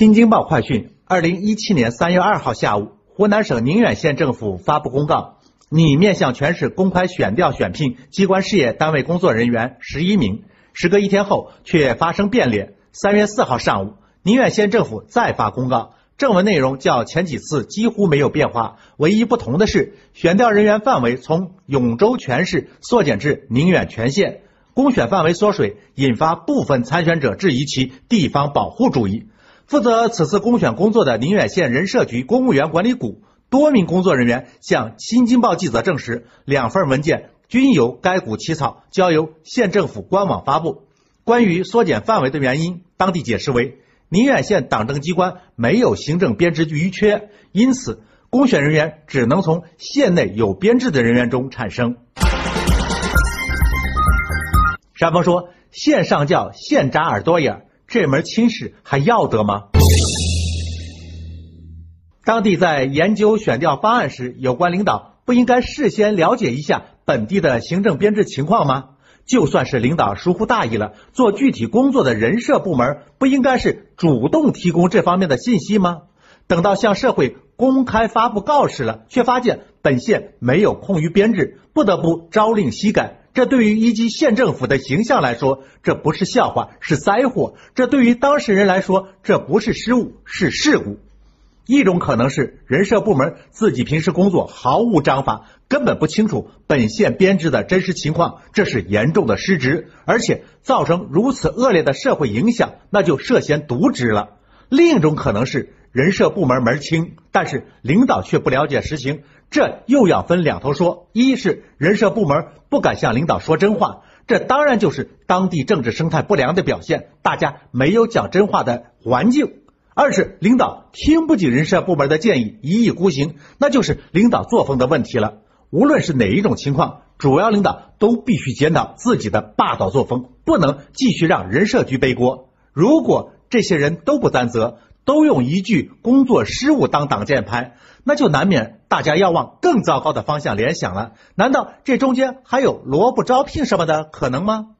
新京报快讯：二零一七年三月二号下午，湖南省宁远县政府发布公告，拟面向全市公开选调选聘机关事业单位工作人员十一名。时隔一天后，却发生变脸。三月四号上午，宁远县政府再发公告，正文内容较前几次几乎没有变化，唯一不同的是，选调人员范围从永州全市缩减至宁远全县，公选范围缩水，引发部分参选者质疑其地方保护主义。负责此次公选工作的宁远县人社局公务员管理股多名工作人员向新京报记者证实，两份文件均由该股起草，交由县政府官网发布。关于缩减范围的原因，当地解释为宁远县党政机关没有行政编制余缺，因此公选人员只能从县内有编制的人员中产生。山峰说：“县上叫，县扎耳朵眼儿。”这门亲事还要得吗？当地在研究选调方案时，有关领导不应该事先了解一下本地的行政编制情况吗？就算是领导疏忽大意了，做具体工作的人社部门不应该是主动提供这方面的信息吗？等到向社会公开发布告示了，却发现本县没有空余编制，不得不朝令夕改。这对于一级县政府的形象来说，这不是笑话，是灾祸；这对于当事人来说，这不是失误，是事故。一种可能是人社部门自己平时工作毫无章法，根本不清楚本县编制的真实情况，这是严重的失职，而且造成如此恶劣的社会影响，那就涉嫌渎职了。另一种可能是。人社部门门清，但是领导却不了解实情，这又要分两头说。一是人社部门不敢向领导说真话，这当然就是当地政治生态不良的表现，大家没有讲真话的环境；二是领导听不进人社部门的建议，一意孤行，那就是领导作风的问题了。无论是哪一种情况，主要领导都必须检讨自己的霸道作风，不能继续让人社局背锅。如果这些人都不担责，都用一句工作失误当挡箭牌，那就难免大家要往更糟糕的方向联想了。难道这中间还有萝卜招聘什么的可能吗？